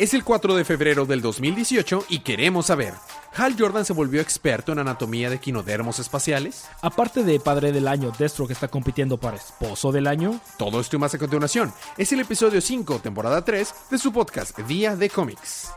Es el 4 de febrero del 2018 y queremos saber, ¿Hal Jordan se volvió experto en anatomía de quinodermos espaciales? Aparte de padre del año, Destro que está compitiendo para esposo del año. Todo esto y más a continuación. Es el episodio 5, temporada 3 de su podcast Día de Cómics.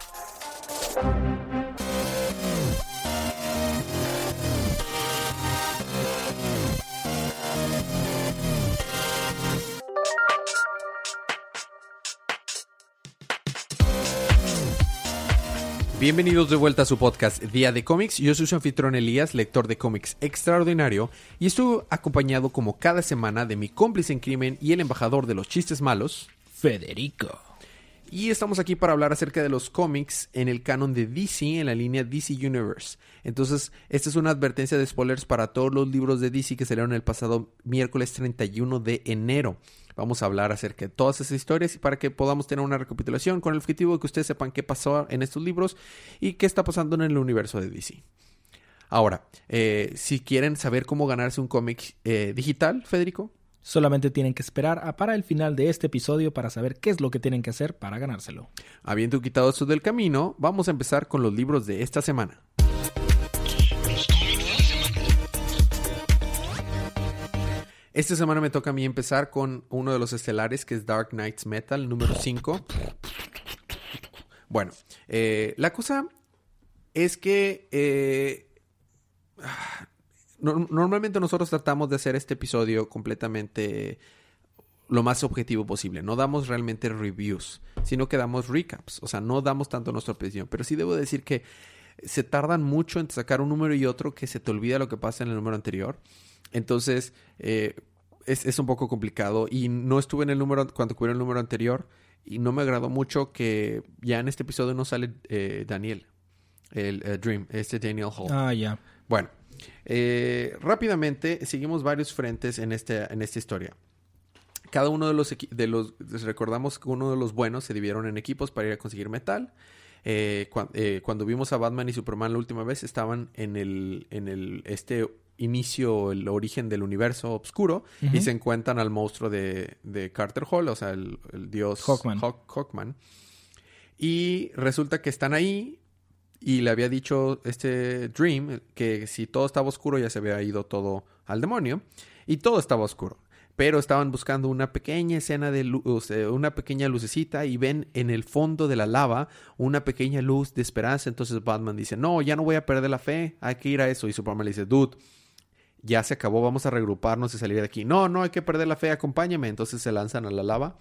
Bienvenidos de vuelta a su podcast Día de Cómics. Yo soy su anfitrión Elías, lector de cómics extraordinario, y estoy acompañado como cada semana de mi cómplice en crimen y el embajador de los chistes malos, Federico. Y estamos aquí para hablar acerca de los cómics en el canon de DC, en la línea DC Universe. Entonces, esta es una advertencia de spoilers para todos los libros de DC que salieron el pasado miércoles 31 de enero. Vamos a hablar acerca de todas esas historias y para que podamos tener una recapitulación con el objetivo de que ustedes sepan qué pasó en estos libros y qué está pasando en el universo de DC. Ahora, eh, si quieren saber cómo ganarse un cómic eh, digital, Federico. Solamente tienen que esperar a para el final de este episodio para saber qué es lo que tienen que hacer para ganárselo. Habiendo quitado eso del camino, vamos a empezar con los libros de esta semana. Esta semana me toca a mí empezar con uno de los estelares, que es Dark Knights Metal, número 5. Bueno, eh, la cosa es que eh, normalmente nosotros tratamos de hacer este episodio completamente lo más objetivo posible. No damos realmente reviews, sino que damos recaps. O sea, no damos tanto nuestra opinión. Pero sí debo decir que se tardan mucho en sacar un número y otro que se te olvida lo que pasa en el número anterior. Entonces, eh, es, un poco complicado y no estuve en el número cuando cubrí el número anterior y no me agradó mucho que ya en este episodio no sale eh, Daniel, el eh, Dream, este Daniel Hall. Ah, ya. Bueno, rápidamente seguimos varios frentes en, este, en esta historia. Cada uno de los, de los, recordamos que uno de los buenos se dividieron en equipos para ir a conseguir metal. cuando vimos a Batman y Superman la última vez estaban en el, en el, este inicio, el origen del universo oscuro y se encuentran al monstruo de, Carter Hall, o sea, el, dios Hawkman. Y resulta que están ahí y le había dicho este Dream que si todo estaba oscuro ya se había ido todo al demonio y todo estaba oscuro. Pero estaban buscando una pequeña escena de luz, una pequeña lucecita y ven en el fondo de la lava una pequeña luz de esperanza. Entonces Batman dice, no, ya no voy a perder la fe, hay que ir a eso. Y Superman le dice, dude, ya se acabó, vamos a regruparnos y salir de aquí. No, no hay que perder la fe, acompáñame. Entonces se lanzan a la lava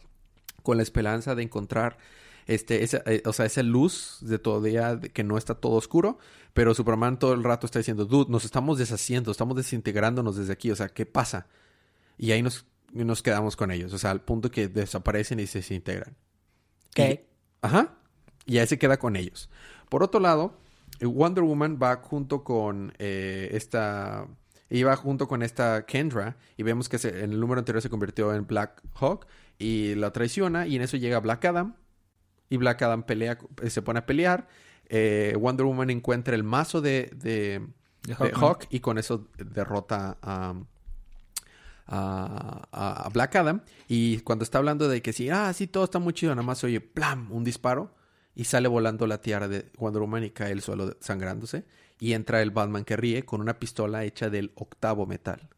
con la esperanza de encontrar este, esa, eh, o sea, esa luz de todavía que no está todo oscuro, pero Superman todo el rato está diciendo, dude, nos estamos deshaciendo, estamos desintegrándonos desde aquí, o sea, ¿qué pasa? Y ahí nos, nos quedamos con ellos, o sea, al punto que desaparecen y se desintegran. ¿Qué? ajá, y ahí se queda con ellos. Por otro lado, Wonder Woman va junto con eh, esta iba junto con esta Kendra y vemos que en el número anterior se convirtió en Black Hawk y la traiciona y en eso llega Black Adam y Black Adam pelea, se pone a pelear. Eh, Wonder Woman encuentra el mazo de, de, Hawk, y con eso derrota a, a, Black Adam. Y cuando está hablando de que sí, ah, sí, todo está muy chido, nada más oye, ¡plam! un disparo y sale volando la tiara de Wonder Woman y cae el suelo sangrándose y entra el Batman que ríe con una pistola hecha del octavo metal.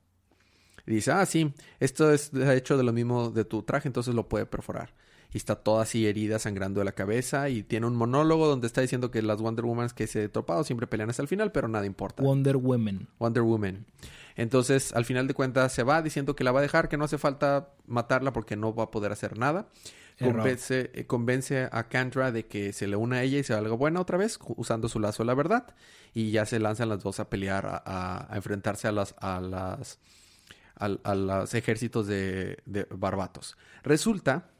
Y dice, ah, sí, esto es hecho de lo mismo de tu traje, entonces lo puede perforar. Y está toda así herida, sangrando de la cabeza. Y tiene un monólogo donde está diciendo que las Wonder Woman que se topado siempre pelean hasta el final, pero nada importa. Wonder Woman. Wonder Woman. Entonces, al final de cuentas, se va diciendo que la va a dejar, que no hace falta matarla porque no va a poder hacer nada. Convence, eh, convence, a Kendra de que se le una a ella y se haga buena otra vez, usando su lazo de la verdad. Y ya se lanzan las dos a pelear, a, enfrentarse a las, a las, a, los ejércitos de, barbatos. Resulta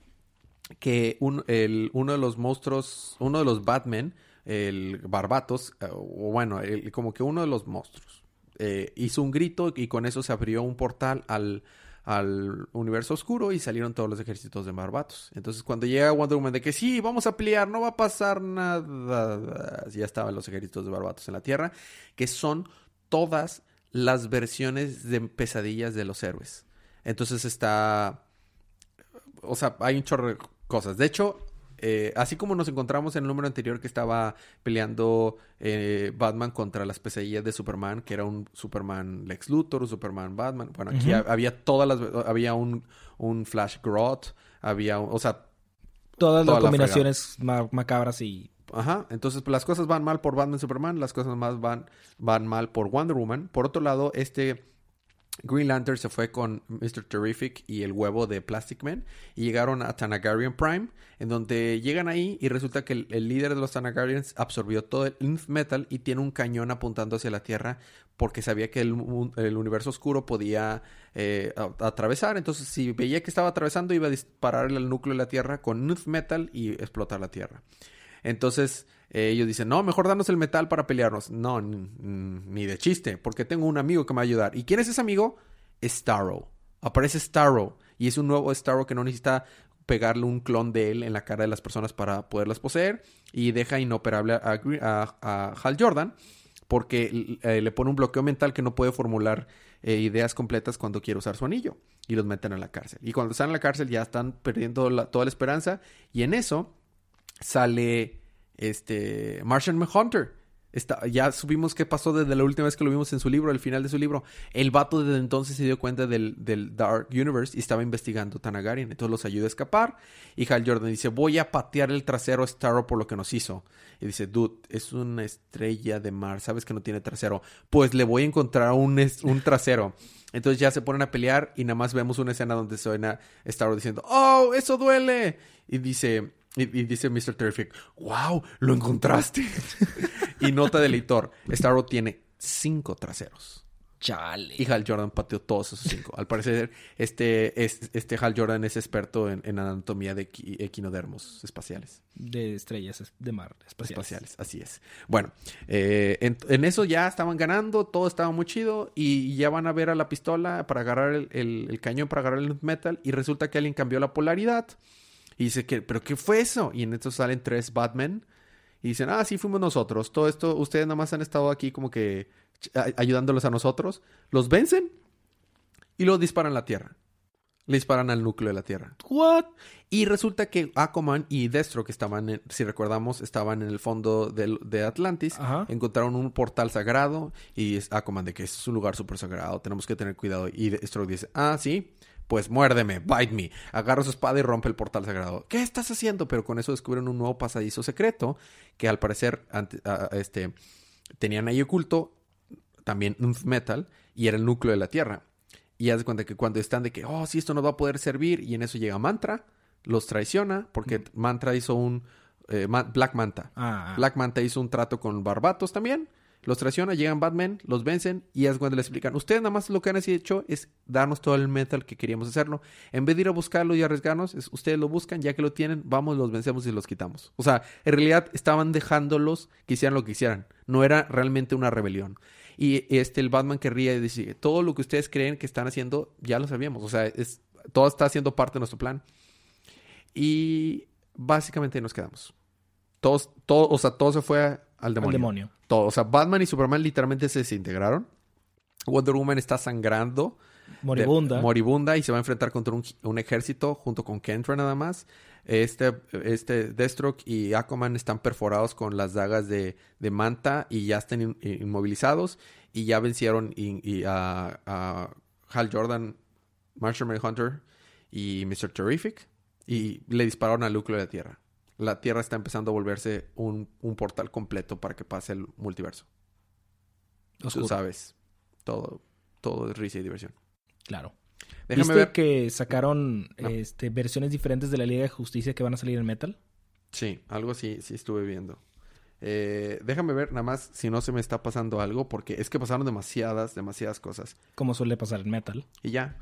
que uno de los monstruos, uno de los Batman, el Barbatos, eh, o bueno, como que uno de los monstruos, eh, hizo un grito y con eso se abrió un portal al, al universo oscuro y salieron todos los ejércitos de Barbatos. Entonces cuando llega Wonder Woman de que sí, vamos a pelear, no va a pasar nada, ya estaban los ejércitos de Barbatos en la Tierra, que son todas las versiones de pesadillas de los héroes. Entonces está... O sea, hay un chorro de cosas. De hecho, eh, así como nos encontramos en el número anterior que estaba peleando eh, Batman contra las pesadillas de Superman, que era un Superman Lex Luthor, un Superman Batman. Bueno, aquí había todas las... Había un, un Flash Groth, había... o sea... Todas las combinaciones macabras y... Ajá, entonces pues, las cosas van mal por Batman Superman, las cosas más van, van mal por Wonder Woman. Por otro lado, este Green Lantern se fue con Mr. Terrific y el huevo de Plastic Man y llegaron a Tanagarian Prime, en donde llegan ahí y resulta que el, líder de los Tanagarians absorbió todo el Inf Metal y tiene un cañón apuntando hacia la Tierra porque sabía que el, universo oscuro podía eh, atravesar. Entonces, si veía que estaba atravesando, iba a dispararle al núcleo de la Tierra con Inf Metal y explotar la Tierra. Entonces, eh, ellos dicen, no, mejor danos el metal para pelearnos. No, ni de chiste, porque tengo un amigo que me va a ayudar. ¿Y quién es ese amigo? Starro. Aparece Starro. Y es un nuevo Starro que no necesita pegarle un clon de él en la cara de las personas para poderlas poseer. Y deja inoperable a, Hal Jordan. Porque eh, le pone un bloqueo mental que no puede formular eh, ideas completas cuando quiere usar su anillo. Y los meten en la cárcel. Y cuando están en la cárcel ya están perdiendo toda la esperanza. Y en eso sale este Martian Hunter. Está, ya supimos qué pasó desde la última vez que lo vimos en su libro, al final de su libro. El vato desde entonces se dio cuenta del, Dark Universe y estaba investigando Tanagarian. Entonces los ayuda a escapar. Y Hal Jordan dice: Voy a patear el trasero a Starro por lo que nos hizo. Y dice: Dude, es una estrella de mar. Sabes que no tiene trasero. Pues le voy a encontrar un, un trasero. Entonces ya se ponen a pelear y nada más vemos una escena donde suena Starro diciendo: ¡Oh, eso duele! Y dice y, dice Mr. Terrific, wow, lo encontraste. y nota del editor, Starro tiene cinco traseros. Chale. Y Hal Jordan pateó todos esos cinco. Al parecer, este, este, Hal Jordan es experto en, anatomía de equinodermos espaciales. De estrellas de mar espaciales. espaciales así es. Bueno, eh, en, eso ya estaban ganando, todo estaba muy chido y ya van a ver a la pistola para agarrar el, el cañón, para agarrar el metal y resulta que alguien cambió la polaridad. Y dice que, ¿pero qué fue eso? Y en esto salen tres Batman. Y dicen, ah, sí, fuimos nosotros. Todo esto, ustedes nada más han estado aquí como que ayudándolos a nosotros. Los vencen y los disparan a la Tierra. Le disparan al núcleo de la Tierra. ¿What? Y resulta que Aquaman y Destro, que estaban, si recordamos, estaban en el fondo de, Atlantis, encontraron un portal sagrado y es Aquaman de que es un lugar súper sagrado, tenemos que tener cuidado. Y Destro dice, ah, sí, pues muérdeme, bite me. Agarra su espada y rompe el portal sagrado. ¿Qué estás haciendo? Pero con eso descubren un nuevo pasadizo secreto que al parecer este, tenían ahí oculto también un metal y era el núcleo de la Tierra. Y haz de cuenta que cuando están de que, oh, sí, esto no va a poder servir, y en eso llega Mantra, los traiciona, porque mm. Mantra hizo un. Eh, Black Manta. Ah, ah. Black Manta hizo un trato con Barbatos también. Los traiciona, llegan Batman, los vencen y es cuando le explican. Ustedes nada más lo que han hecho es darnos todo el metal que queríamos hacerlo. En vez de ir a buscarlo y arriesgarnos, es, ustedes lo buscan, ya que lo tienen, vamos, los vencemos y los quitamos. O sea, en realidad estaban dejándolos que hicieran lo que hicieran. No era realmente una rebelión. Y este, el Batman querría decir, todo lo que ustedes creen que están haciendo, ya lo sabíamos. O sea, es, todo está siendo parte de nuestro plan. Y básicamente nos quedamos. Todos, todo, o sea, todo se fue al demonio. Todo. O sea, Batman y Superman literalmente se desintegraron. Wonder Woman está sangrando. Moribunda. moribunda y se va a enfrentar contra un, ejército junto con Kentra nada más. Este, este Deathstroke y Aquaman están perforados con las dagas de, Manta y ya están inmovilizados. Y ya vencieron y, a, Hal Jordan, Marshall Hunter y Mr. Terrific. Y le dispararon al núcleo de la Tierra la Tierra está empezando a volverse un, portal completo para que pase el multiverso. Tú sabes, todo, todo es risa y diversión. Claro. Déjame ¿Viste que sacaron este, versiones diferentes de la Liga de Justicia que van a salir en Metal? Sí, algo así sí estuve viendo. Eh, déjame ver nada más si no se me está pasando algo, porque es que pasaron demasiadas, demasiadas cosas. Como suele pasar en Metal. Y ya.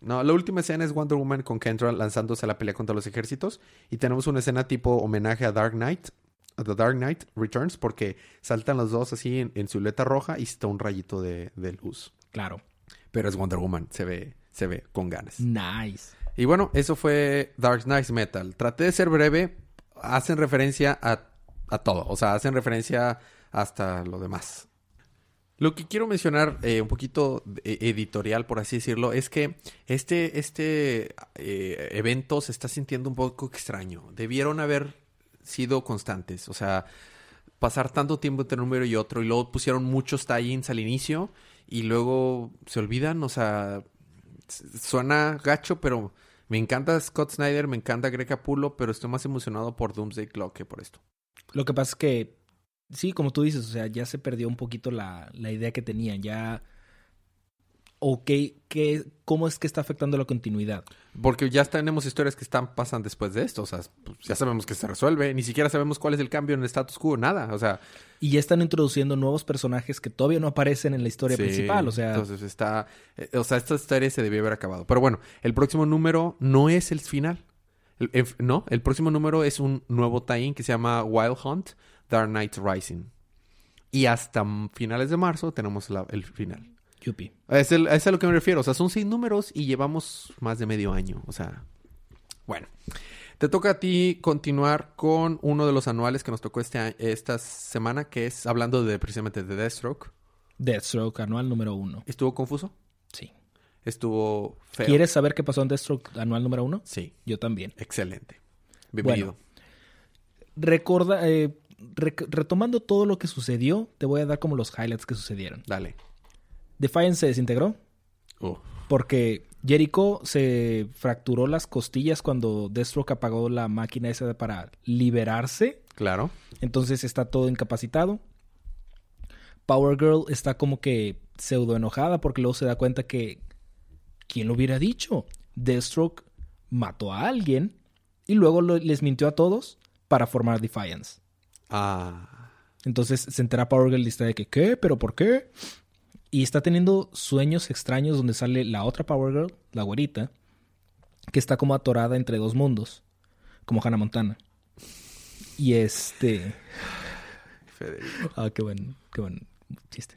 No, la última escena es Wonder Woman con Kendra lanzándose a la pelea contra los ejércitos. Y tenemos una escena tipo homenaje a Dark Knight. A The Dark Knight Returns. Porque saltan los dos así en, en letra roja y está un rayito de, luz. Claro. Pero es Wonder Woman. Se ve, se ve con ganas. Nice. Y bueno, eso fue Dark Knight Metal. Traté de ser breve. Hacen referencia a, a todo. O sea, hacen referencia hasta lo demás. Lo que quiero mencionar eh, un poquito eh, editorial, por así decirlo, es que este, este eh, evento se está sintiendo un poco extraño. Debieron haber sido constantes. O sea, pasar tanto tiempo entre un número y otro y luego pusieron muchos tie-ins al inicio y luego se olvidan. O sea, suena gacho, pero me encanta Scott Snyder, me encanta Greg Capullo, pero estoy más emocionado por Doomsday Clock que por esto. Lo que pasa es que, sí, como tú dices, o sea, ya se perdió un poquito la, la idea que tenían. Ya o qué, cómo es que está afectando la continuidad. Porque ya tenemos historias que están pasan después de esto, o sea, pues, ya sabemos que se resuelve, ni siquiera sabemos cuál es el cambio en el status quo, nada, o sea. Y ya están introduciendo nuevos personajes que todavía no aparecen en la historia principal, o sea. Entonces está, eh, o sea, esta historia se debió haber acabado. Pero bueno, el próximo número no es el final, no, el próximo número es un nuevo tie que se llama Wild Hunt, Dark Knight Rising. Y hasta finales de marzo tenemos el final. Es, es a lo que me refiero. O sea, son seis números y llevamos más de medio año. O sea, bueno. Te toca a ti continuar con uno de los anuales que nos tocó este, esta semana, que es hablando de precisamente de Deathstroke. Deathstroke, anual número uno. ¿Estuvo confuso? Sí. Estuvo feo. ¿Quieres saber qué pasó en Deathstroke anual número uno? Sí. Yo también. Excelente. Bienvenido. recorda, eh, retomando todo lo que sucedió, te voy a dar como los highlights que sucedieron. Dale. Defiance se desintegró. Oh. Porque Jericho se fracturó las costillas cuando Deathstroke apagó la máquina esa para liberarse. Claro. Entonces está todo incapacitado. Power Girl está como que pseudo enojada porque luego se da cuenta que. ¿Quién lo hubiera dicho? Deathstroke mató a alguien y luego les mintió a todos para formar Defiance. Ah. Entonces se entera Power Girl y está de que, ¿qué? ¿Pero por qué? Y está teniendo sueños extraños donde sale la otra Power Girl, la güerita, que está como atorada entre dos mundos, como Hannah Montana. Y este. Federico. Ah, qué buen, qué buen chiste.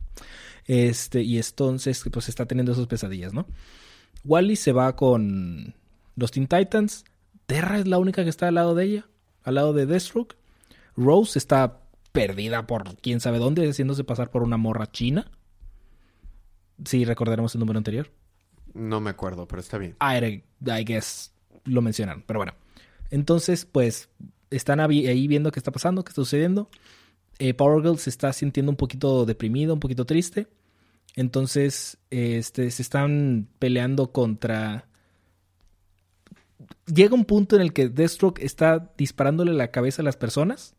Este, y entonces, pues está teniendo esas pesadillas, ¿no? Wally se va con los Teen Titans. Terra es la única que está al lado de ella, al lado de Deathstroke. Rose está perdida por quién sabe dónde, haciéndose pasar por una morra china. Sí, recordaremos el número anterior. No me acuerdo, pero está bien. I, I guess lo mencionaron, pero bueno. Entonces, pues, están ahí viendo qué está pasando, qué está sucediendo. Eh, Power Girl se está sintiendo un poquito deprimido, un poquito triste. Entonces, este, se están peleando contra... Llega un punto en el que Deathstroke está disparándole la cabeza a las personas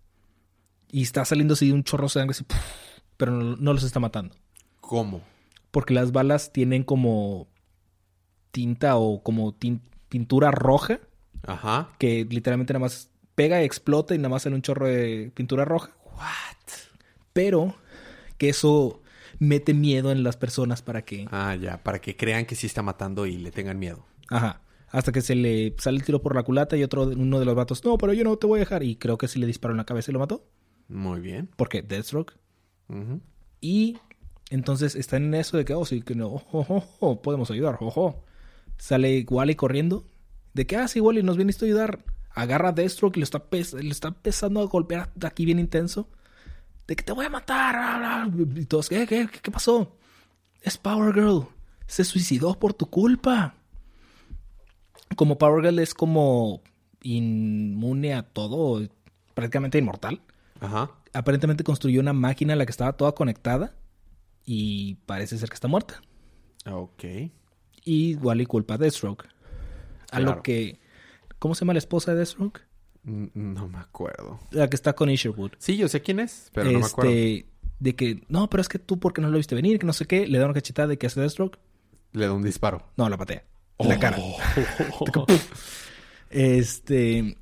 y está saliendo así un chorro de sangre, pero no los está matando. ¿Cómo? porque las balas tienen como tinta o como pintura roja. Ajá. Que literalmente nada más pega, explota y nada más sale un chorro de pintura roja. What? Pero que eso mete miedo en las personas para que... Ah, ya, para que crean que sí está matando y le tengan miedo. Ajá. Hasta que se le sale el tiro por la culata y otro, uno de los vatos, no, pero yo no te voy a dejar. Y creo que sí le disparó en la cabeza y lo mató. Muy bien. Porque Deathstroke. Y entonces están en eso de que, oh, sí, que no, oh, podemos ayudar, ojo. Sale Wally corriendo. De que, ah, sí, Wally, nos viniste a ayudar. Agarra a Deathstroke y le está, le está empezando a golpear de aquí bien intenso. De que te voy a matar. Y todos, ¿qué, qué, qué pasó? Es Power Girl. Se suicidó por tu culpa. Como Power Girl es como inmune a todo, prácticamente inmortal. Ajá. Aparentemente construyó una máquina a la que estaba toda conectada y parece ser que está muerta. Ok. Y Wally culpa a Deathstroke. A lo que... ¿Cómo se llama la esposa de Deathstroke? No me acuerdo. La que está con Isherwood. Sí, yo sé quién es, pero no me acuerdo. Este, de que, no, pero es que tú porque no lo viste venir, que no sé qué, le da una cachetada de que hace Deathstroke. Le da un disparo. No, la patea. En la cara. este...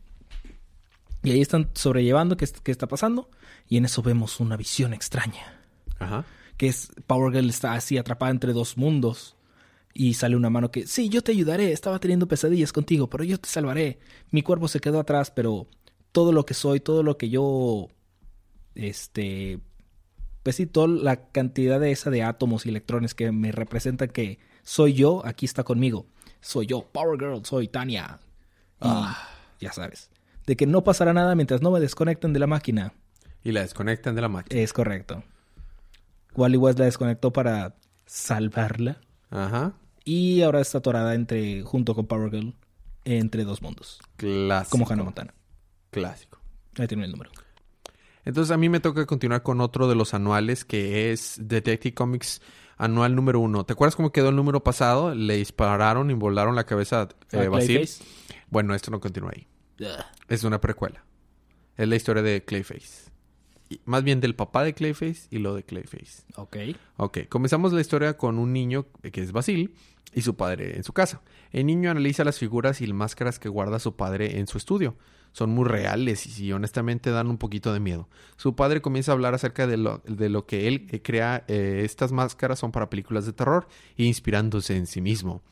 Y ahí están sobrellevando qué, qué está pasando. Y en eso vemos una visión extraña. Ajá que es Power Girl está así atrapada entre dos mundos. Y sale una mano que, sí, yo te ayudaré, estaba teniendo pesadillas contigo, pero yo te salvaré. Mi cuerpo se quedó atrás, pero todo lo que soy, todo lo que yo, este, pues sí, toda la cantidad de esa de átomos y electrones que me representan que soy yo, aquí está conmigo. Soy yo, Power Girl, soy Tania. ah. ya sabes. De que no pasará nada mientras no me desconecten de la máquina. Y la desconectan de la máquina. Es correcto. Wally West la desconectó para salvarla. Ajá. Y ahora está atorada entre, junto con Power Girl entre dos mundos. Clásico. Como Hannah Montana. Clásico. Ahí tiene el número. Entonces a mí me toca continuar con otro de los anuales que es Detective Comics anual número uno. ¿Te acuerdas cómo quedó el número pasado? Le dispararon y volaron la cabeza a eh, Basil. Bueno, esto no continúa ahí. Es una precuela. Es la historia de Clayface. más bien del papá de Clayface y lo de Clayface. Ok. Ok, comenzamos la historia con un niño que es Basil y su padre en su casa. El niño analiza las figuras y máscaras que guarda su padre en su estudio. Son muy reales y, honestamente dan un poquito de miedo. Su padre comienza a hablar acerca de lo, de lo que él eh, crea. Eh, estas máscaras son para películas de terror inspirándose en sí mismo,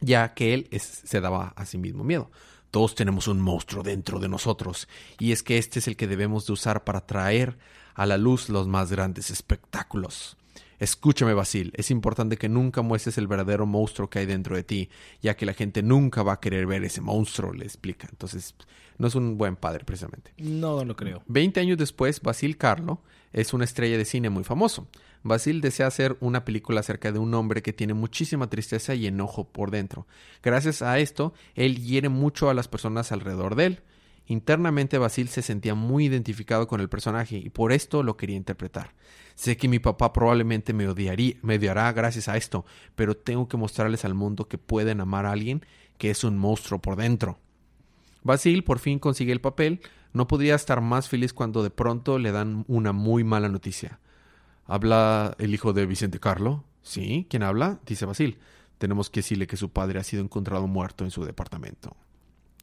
ya que él se daba a sí mismo miedo. Todos tenemos un monstruo dentro de nosotros, y es que este es el que debemos de usar para traer a la luz los más grandes espectáculos. Escúchame, Basil, es importante que nunca muestres el verdadero monstruo que hay dentro de ti, ya que la gente nunca va a querer ver ese monstruo, le explica. Entonces, no es un buen padre, precisamente. No lo creo. Veinte años después, Basil Carlo es una estrella de cine muy famoso. Basil desea hacer una película acerca de un hombre que tiene muchísima tristeza y enojo por dentro. Gracias a esto, él hiere mucho a las personas alrededor de él. Internamente Basil se sentía muy identificado con el personaje y por esto lo quería interpretar. Sé que mi papá probablemente me odiaría, me odiará gracias a esto, pero tengo que mostrarles al mundo que pueden amar a alguien que es un monstruo por dentro. Basil por fin consigue el papel, no podría estar más feliz cuando de pronto le dan una muy mala noticia. ¿Habla el hijo de Vicente Carlo? Sí, ¿quién habla? dice Basil. Tenemos que decirle que su padre ha sido encontrado muerto en su departamento.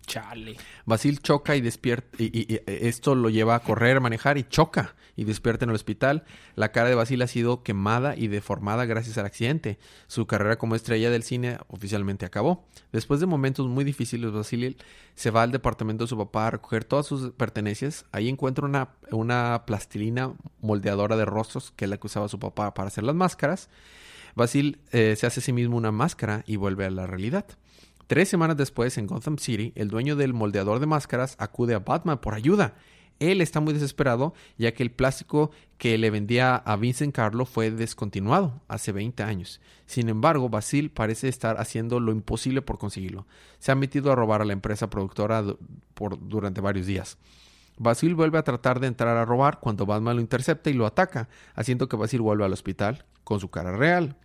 Chale. Basil choca y despierta. Y, esto lo lleva a correr, manejar y choca y despierta en el hospital. La cara de Basil ha sido quemada y deformada gracias al accidente. Su carrera como estrella del cine oficialmente acabó. Después de momentos muy difíciles, Basil se va al departamento de su papá a recoger todas sus pertenencias. Ahí encuentra una, una plastilina moldeadora de rostros que es la que usaba su papá para hacer las máscaras. Basil eh, se hace a sí mismo una máscara y vuelve a la realidad. Tres semanas después, en Gotham City, el dueño del moldeador de máscaras acude a Batman por ayuda. Él está muy desesperado ya que el plástico que le vendía a Vincent Carlo fue descontinuado hace 20 años. Sin embargo, Basil parece estar haciendo lo imposible por conseguirlo. Se ha metido a robar a la empresa productora durante varios días. Basil vuelve a tratar de entrar a robar cuando Batman lo intercepta y lo ataca, haciendo que Basil vuelva al hospital con su cara real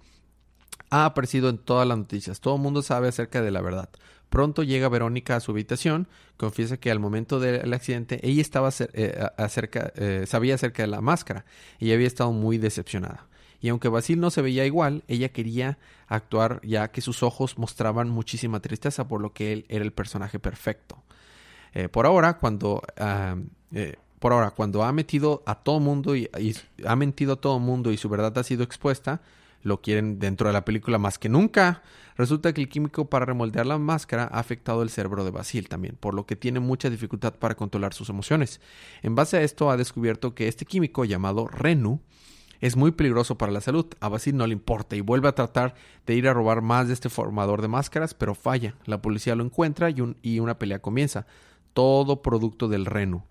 ha aparecido en todas las noticias. Todo el mundo sabe acerca de la verdad. Pronto llega Verónica a su habitación, confiesa que al momento del accidente ella estaba eh, acerca, eh, sabía acerca de la máscara y había estado muy decepcionada. Y aunque Basil no se veía igual, ella quería actuar ya que sus ojos mostraban muchísima tristeza por lo que él era el personaje perfecto. Eh, por ahora, cuando por ahora, cuando ha metido a todo mundo y, ha mentido a todo mundo y su verdad ha sido expuesta, lo quieren dentro de la película más que nunca. Resulta que el químico para remoldear la máscara ha afectado el cerebro de Basil también, por lo que tiene mucha dificultad para controlar sus emociones. En base a esto ha descubierto que este químico llamado Renu es muy peligroso para la salud. A Basil no le importa y vuelve a tratar de ir a robar más de este formador de máscaras, pero falla. La policía lo encuentra y, y una pelea comienza. Todo producto del Renu.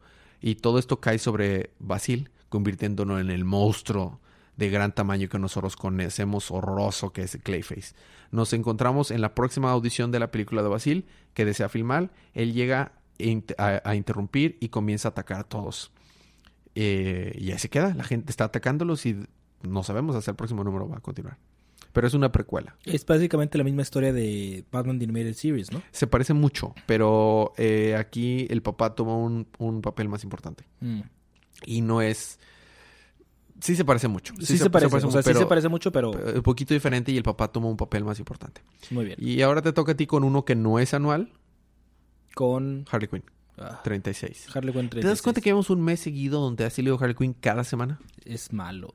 Y todo esto cae sobre Basil, convirtiéndolo en el monstruo de gran tamaño que nosotros conocemos horroroso que es Clayface. Nos encontramos en la próxima audición de la película de Basil que desea filmar. Él llega a, interrumpir y comienza a atacar a todos. Eh, y ahí se queda. La gente está atacándolos y no sabemos hasta el próximo número va a continuar. Pero es una precuela. Es básicamente la misma historia de Batman The Animated Series, ¿no? Se parece mucho, pero eh, aquí el papá toma un, papel más importante. Mm. Y no es Sí se parece mucho. Sí, se, parece, mucho, sí se parece mucho, pero... Un poquito diferente y el papá toma un papel más importante. Muy bien. Y ahora te toca a ti con uno que no es anual. Con... Harley Quinn. 36. Ah. Harley Quinn 36. ¿Te das cuenta que llevamos un mes seguido donde ha salido Harley Quinn cada semana? Es malo.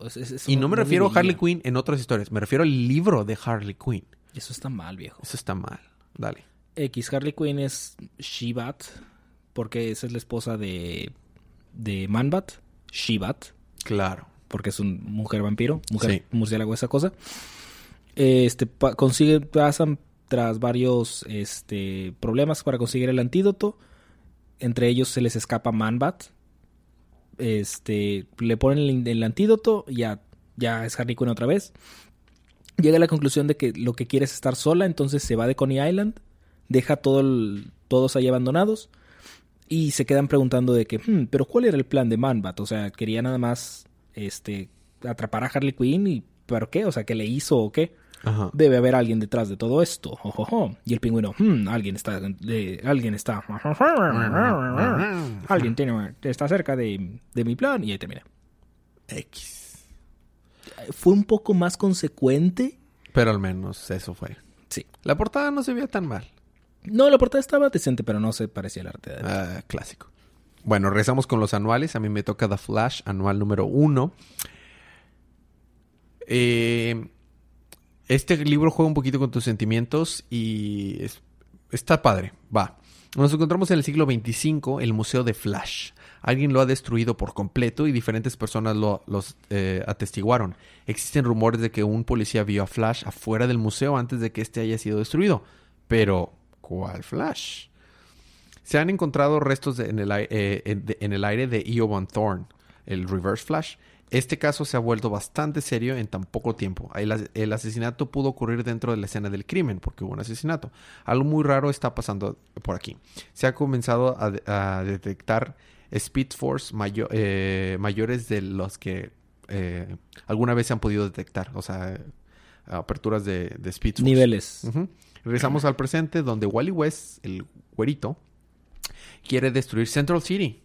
y no me refiero a Harley Quinn en otras historias. Me refiero al libro de Harley Quinn. Eso está mal, viejo. Eso está mal. Dale. X. Harley Quinn es She-Bat. Porque esa es la esposa de... De Man-Bat. She-Bat. Claro porque es un mujer vampiro, mujer murciélago, esa cosa. Este, consigue, pasan tras varios este, problemas para conseguir el antídoto. Entre ellos se les escapa Manbat. Este, le ponen el, antídoto, ya, ya es Harley Quinn otra vez. Llega a la conclusión de que lo que quiere es estar sola, entonces se va de Coney Island, deja todo todos ahí abandonados Y se quedan preguntando de que, hmm, pero ¿cuál era el plan de Manbat? O sea, quería nada más este, atrapar a Harley Quinn y ¿pero qué? O sea, ¿qué le hizo o qué? Debe haber alguien detrás de todo esto. Y el pingüino, hmm, alguien está, alguien está, alguien tiene, está cerca de, de mi plan y ahí termina. X. Fue un poco más consecuente. Pero al menos eso fue. Sí. La portada no se veía tan mal. No, la portada estaba decente, pero no se parecía al arte. De ah, clásico. Bueno, regresamos con los anuales. A mí me toca The Flash, anual número uno. Eh, este libro juega un poquito con tus sentimientos y está padre. Va. Nos encontramos en el siglo XXV, el Museo de Flash. Alguien lo ha destruido por completo y diferentes personas lo los, eh, atestiguaron. Existen rumores de que un policía vio a Flash afuera del museo antes de que este haya sido destruido. Pero, ¿cuál Flash? Se han encontrado restos en, el, eh, en, el, aire de Io Van Thorn, el Reverse Flash, este caso se ha vuelto bastante serio en tan poco tiempo. El, asesinato pudo ocurrir dentro de la escena del crimen, porque hubo un asesinato. Algo muy raro está pasando por aquí. Se ha comenzado a, detectar Speed Force eh, mayores de los que eh, alguna vez se han podido detectar. O sea, aperturas de, Speed Force. Niveles. Regresamos al presente, donde Wally West, el güerito, quiere destruir Central City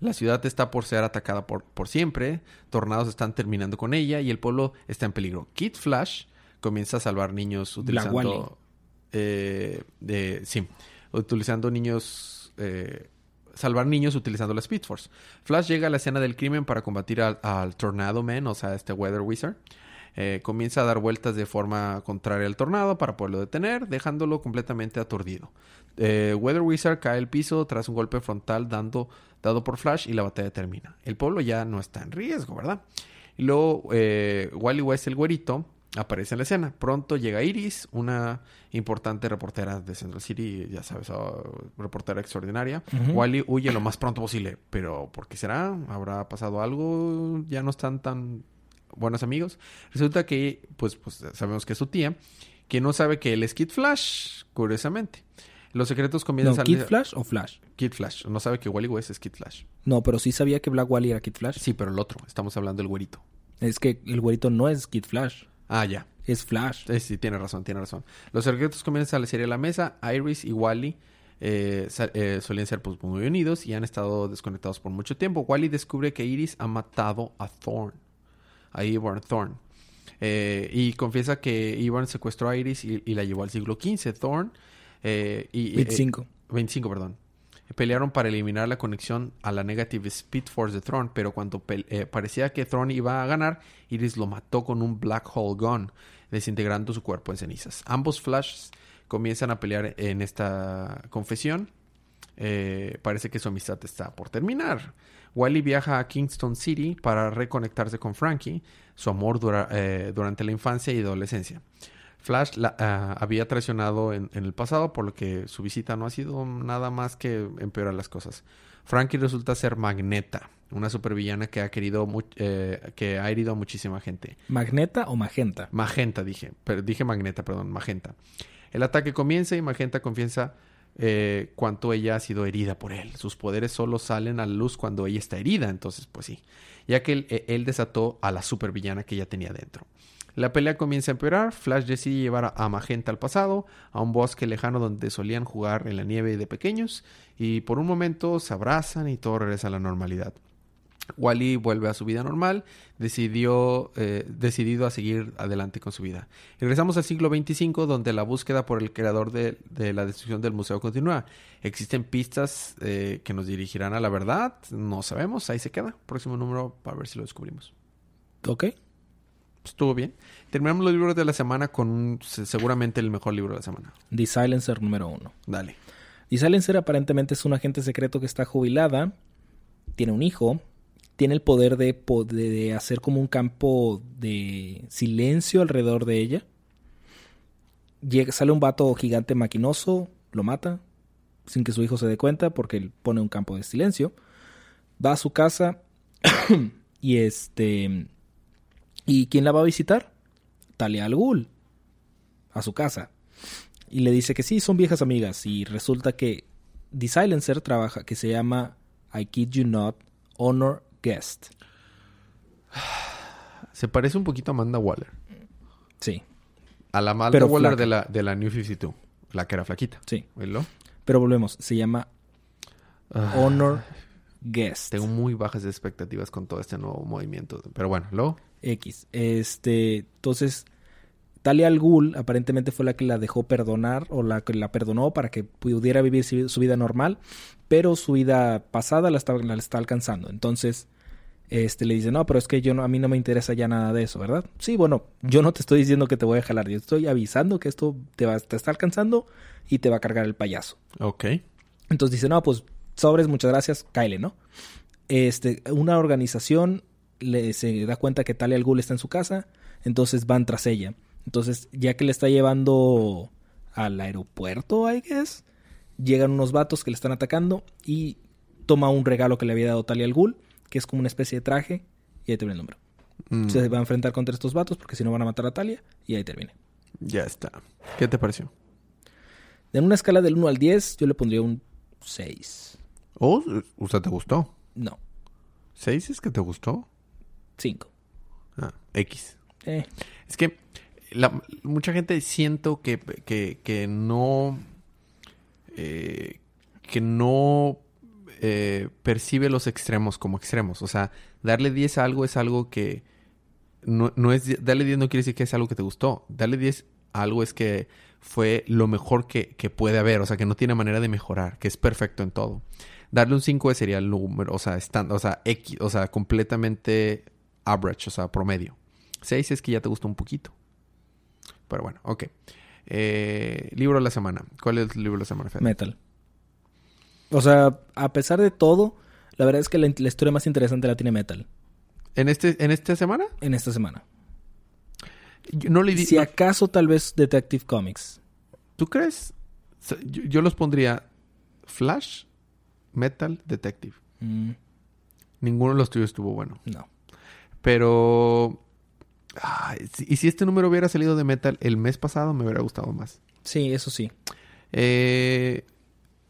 la ciudad está por ser atacada por, por siempre, tornados están terminando con ella y el pueblo está en peligro. Kid Flash comienza a salvar niños utilizando... Eh, sí, utilizando niños... Eh, salvar niños utilizando la Speed Force. Flash llega a la escena del crimen para combatir al, Tornado Man, o sea, este Weather Wizard. Eh, comienza a dar vueltas de forma contraria al tornado para poderlo detener, dejándolo completamente aturdido. Weather Wizard cae al piso tras un golpe frontal dando dado por Flash y la batalla termina. El pueblo ya no está en riesgo, ¿verdad? Y luego eh, Wally West, el güerito, aparece en la escena. Pronto llega Iris, una importante reportera de Central City, ya sabes, oh, reportera extraordinaria. Wally huye lo más pronto posible, pero ¿por qué será? ¿Habrá pasado algo? ¿Ya no están tan buenos amigos? Resulta que, pues, pues sabemos que es su tía, que no sabe que él es Kid Flash, curiosamente. Los secretos comienzan no, ¿Kid Flash o Flash? Kid Flash. No sabe que Wally West es Kid Flash. No, pero sí sabía que Black Wally era Kid Flash. Sí, pero el otro. Estamos hablando del güerito. Es que el güerito no es Kid Flash. Ah, ya. Es Flash. Eh, sí, tiene razón, tiene razón. Los secretos comienzan a serie a la mesa. Iris y Wally eh, eh, solían ser pues, muy unidos y han estado desconectados por mucho tiempo. Wally descubre que Iris ha matado a Thorn. A Ivan Thorn. y confiesa que Ivan secuestró a Iris y, y la llevó al siglo XV. Thorn eh, y, 25. 25, eh, perdón. Pelearon para eliminar la conexión a la Negative Speed Force de Throne, pero cuando eh, parecía que Throne iba a ganar, Iris lo mató con un Black Hole Gun, desintegrando su cuerpo en cenizas. Ambos Flashes comienzan a pelear en esta confesión. parece que su amistad está por terminar. Wally viaja a Kingston City para reconectarse con Frankie, su amor durante la infancia y adolescencia. Flash la, ah, había traicionado en, el pasado, por lo que su visita no ha sido nada más que empeorar las cosas. Frankie resulta ser Magneta, una supervillana que ha querido eh, que ha herido a muchísima gente. ¿Magneta o Magenta? Magenta dije, pero dije Magneta, perdón, Magenta. El ataque comienza y Magenta confiesa eh, cuánto ella ha sido herida por él. Sus poderes solo salen a la luz cuando ella está herida, entonces pues sí, ya que él, él desató a la supervillana que ella tenía dentro. La pelea comienza a empeorar, Flash decide llevar a Magenta al pasado, a un bosque lejano donde solían jugar en la nieve de pequeños, y por un momento se abrazan y todo regresa a la normalidad. Wally vuelve a su vida normal, decidió, eh, decidido a seguir adelante con su vida. regresamos al siglo XXV, donde la búsqueda por el creador de, la destrucción del museo continúa. ¿Existen pistas eh, que nos dirigirán a la verdad? No sabemos, ahí se queda. Próximo número para ver si lo descubrimos. Ok estuvo bien. Terminamos los libros de la semana con seguramente el mejor libro de la semana. The Silencer número uno. Dale. The Silencer aparentemente es un agente secreto que está jubilada, tiene un hijo, tiene el poder de, de hacer como un campo de silencio alrededor de ella. Llega, sale un vato gigante maquinoso, lo mata, sin que su hijo se dé cuenta porque él pone un campo de silencio. Va a su casa y este ¿Y quién la va a visitar? Talia al a su casa. Y le dice que sí, son viejas amigas. Y resulta que The Silencer trabaja, que se llama I Kid You Not, Honor Guest. Se parece un poquito a Amanda Waller. Sí. A la Amanda Waller de la, de la New 52. La que era flaquita. Sí. Pero volvemos. Se llama ah. Honor Guest. Tengo muy bajas expectativas con todo este nuevo movimiento. Pero bueno, luego. X. Este. Entonces. Talia al Ghul aparentemente fue la que la dejó perdonar o la que la perdonó para que pudiera vivir su vida normal, pero su vida pasada la está, la está alcanzando. Entonces, este le dice, no, pero es que yo no, a mí no me interesa ya nada de eso, ¿verdad? Sí, bueno, yo no te estoy diciendo que te voy a jalar, yo estoy avisando que esto te, va, te está alcanzando y te va a cargar el payaso. Ok. Entonces dice, no, pues sobres, muchas gracias, Kyle, ¿no? Este, una organización le, se da cuenta que Talia al Ghul está en su casa, entonces van tras ella. Entonces, ya que le está llevando al aeropuerto, I guess, llegan unos vatos que le están atacando y toma un regalo que le había dado Talia al Ghul, que es como una especie de traje, y ahí termina el número. Mm. Se va a enfrentar contra estos vatos porque si no van a matar a Talia, y ahí termina. Ya está. ¿Qué te pareció? En una escala del 1 al 10, yo le pondría un 6. ¿Oh? ¿O sea, te gustó? No. ¿6 es que te gustó? 5. Ah, X. Eh. Es que mucha gente siento que, que, no... Eh, que no eh, percibe los extremos como extremos. O sea, darle 10 a algo es algo que... No, no es... Darle 10 no quiere decir que es algo que te gustó. Darle 10 a algo es que fue lo mejor que, que puede haber. O sea, que no tiene manera de mejorar. Que es perfecto en todo. Darle un 5 sería el número, o sea, stand, o sea, X, o sea, completamente average, o sea, promedio. 6 es que ya te gustó un poquito. Pero bueno, ok. Eh, libro de la semana. ¿Cuál es el libro de la semana, Metal. O sea, a pesar de todo, la verdad es que la, historia más interesante la tiene Metal. ¿En, este, ¿En esta semana? En esta semana. no le Si acaso, tal vez Detective Comics. ¿Tú crees? Yo, los pondría Flash, Metal, Detective. Mm. Ninguno de los tuyos estuvo bueno. No. Pero y si este número hubiera salido de Metal el mes pasado, me hubiera gustado más. Sí, eso sí. Eh,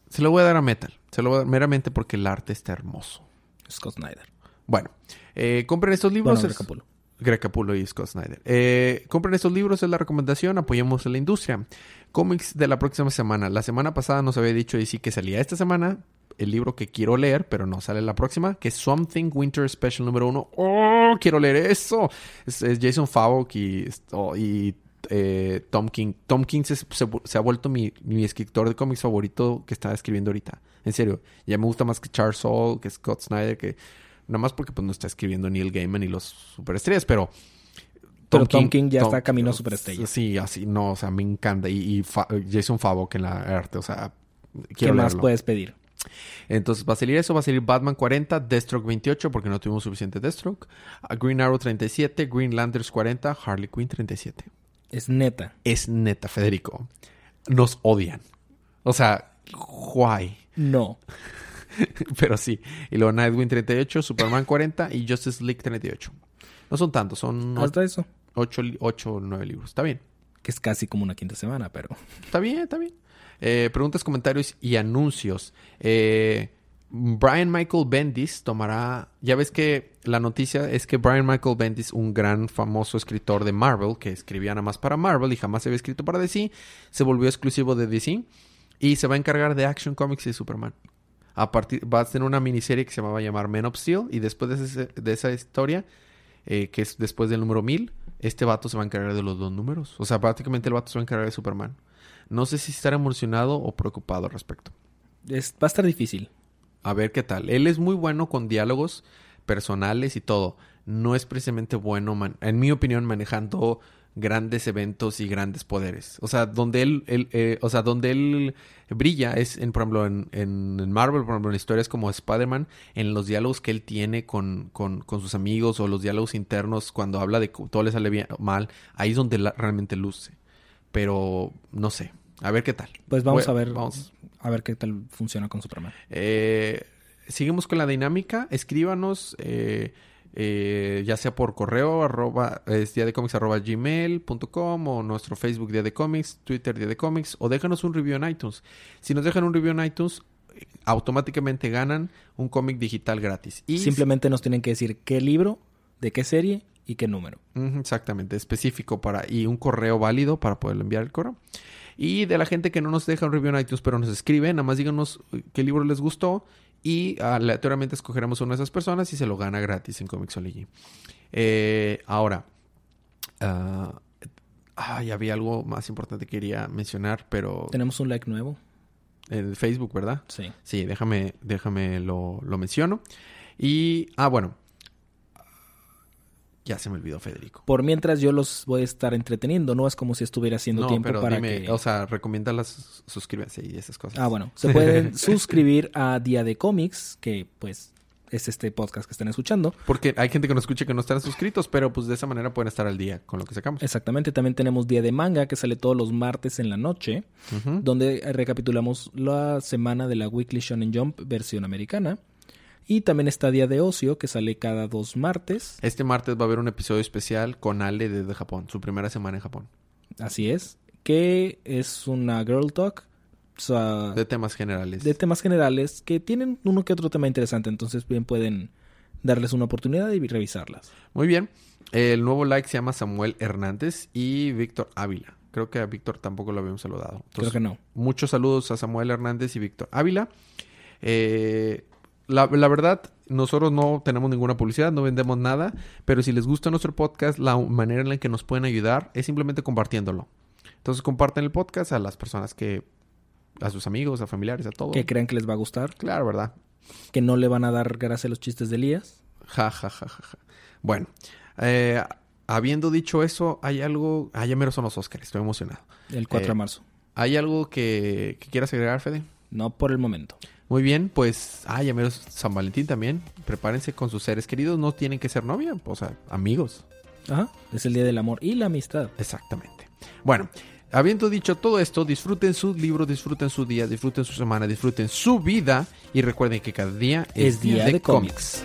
se lo voy a dar a Metal. Se lo voy a dar meramente porque el arte está hermoso. Scott Snyder. Bueno, eh, compren estos libros. Bueno, Greg Capullo y Scott Snyder. Eh, compren estos libros, es la recomendación. Apoyemos a la industria. Cómics de la próxima semana. La semana pasada nos había dicho y sí que salía esta semana el libro que quiero leer, pero no sale la próxima, que es Something Winter Special número uno. ¡Oh! Quiero leer eso. Es, Jason Favok y, y eh, Tom King. Tom King se, ha vuelto mi, escritor de cómics favorito que está escribiendo ahorita. En serio. Ya me gusta más que Charles Soule, que Scott Snyder, que... Nada más porque pues no está escribiendo Neil Gaiman y los superestrellas, pero... Tom pero King, Tom King ya está camino a superestrella. Sí, así, no, o sea, me encanta. Y, Jason Favok en la arte, o sea, ¿Qué más puedes pedir? Entonces va a salir eso, va a salir Batman 40, Deathstroke 28 porque no tuvimos suficiente Deathstroke, Green Arrow 37, Green Lanterns 40, Harley Quinn 37. Es neta. Es neta, Federico. Nos odian. O sea, why? No. Pero sí. Y luego Nightwing 38, Superman 40 y Justice League 38. No son tantos, son... Hasta eso. 8 o 9 libros. Está bien. Que es casi como una quinta semana, pero... Está bien, está bien. Eh, preguntas, comentarios y anuncios. Eh, Brian Michael Bendis tomará. Ya ves que la noticia es que Brian Michael Bendis, un gran famoso escritor de Marvel, que escribía nada más para Marvel y jamás había escrito para DC, se volvió exclusivo de DC y se va a encargar de Action Comics y Superman. A partir, va a tener una miniserie que se va a llamar Men of Steel y después de, esa historia, eh, que es después del número 1000, este vato se va a encargar de los dos números. O sea, prácticamente el vato se va a encargar de Superman. No sé si estar emocionado o preocupado al respecto. Es, va a estar difícil. A ver qué tal. Él es muy bueno con diálogos personales y todo. No es precisamente bueno, en mi opinión, manejando grandes eventos y grandes poderes. O sea, donde él, eh, o sea, donde él brilla es, en, por ejemplo, en, en Marvel, por ejemplo, en historias como Spider-Man, en los diálogos que él tiene con, con, con, sus amigos o los diálogos internos cuando habla de que todo le sale bien, mal, ahí es donde realmente luce. Pero, no sé, a ver qué tal. Pues vamos a ver. Vamos. A ver qué tal funciona con Superman. Eh, seguimos con la dinámica. Escríbanos. Eh, eh, ya sea por correo arroba es día de comics arroba gmail.com o nuestro Facebook día de comics, Twitter día de comics o déjanos un review en iTunes. Si nos dejan un review en iTunes, automáticamente ganan un cómic digital gratis. Y simplemente nos tienen que decir qué libro, de qué serie y qué número. Exactamente, específico para y un correo válido para poder enviar el correo. Y de la gente que no nos deja un review en iTunes, pero nos escribe, nada más díganos qué libro les gustó y aleatoriamente escogeremos una de esas personas y se lo gana gratis en Comixology. Eh, ahora, uh, había algo más importante que quería mencionar, pero... Tenemos un like nuevo. En Facebook, ¿verdad? Sí. Sí, déjame, déjame lo, lo menciono. Y, ah, bueno, ya se me olvidó, Federico. Por mientras yo los voy a estar entreteniendo, no es como si estuviera haciendo tiempo para dime, O sea, recomiéndalas, suscríbanse y esas cosas. Ah, bueno. Se pueden suscribir a Día de Cómics, que pues es este podcast que están escuchando. Porque hay gente que nos escucha que no están suscritos, pero pues de esa manera pueden estar al día con lo que sacamos. Exactamente. También tenemos Día de Manga, que sale todos los martes en la noche, donde recapitulamos la semana de la Weekly Shonen Jump versión americana. Y también está Día de Ocio, que sale cada dos martes. Este martes va a haber un episodio especial con Ale desde Japón, su primera semana en Japón. Así es. Que es una Girl Talk. de temas generales. De temas generales que tienen uno que otro tema interesante. Entonces bien pueden darles una oportunidad y revisarlas. Muy bien. El nuevo like se llama Samuel Hernández y Víctor Ávila. Creo que a Víctor tampoco lo habíamos saludado. Creo que no. Muchos saludos a Samuel Hernández y Víctor Ávila. Eh, la, verdad, nosotros no tenemos ninguna publicidad, no vendemos nada, pero si les gusta nuestro podcast, la manera en la que nos pueden ayudar es simplemente compartiéndolo. Entonces comparten el podcast a las personas que, a sus amigos, a familiares, a todos. Que crean que les va a gustar. Claro, ¿verdad? Que no le van a dar gracia a los chistes de Elías. Ja, ja, ja, ja. Bueno, eh, habiendo dicho eso, hay algo... Ah, ya mero son los Oscars, estoy emocionado. El 4 de eh, marzo. ¿Hay algo que, que quieras agregar, Fede? No por el momento. Muy bien, pues, ah, ya menos San Valentín también. Prepárense con sus seres queridos, no tienen que ser novia, o sea, amigos. Ajá, es el día del amor y la amistad. Exactamente. Bueno, habiendo dicho todo esto, disfruten sus libros, disfruten su día, disfruten su semana, disfruten su vida y recuerden que cada día es, día, de, cómics.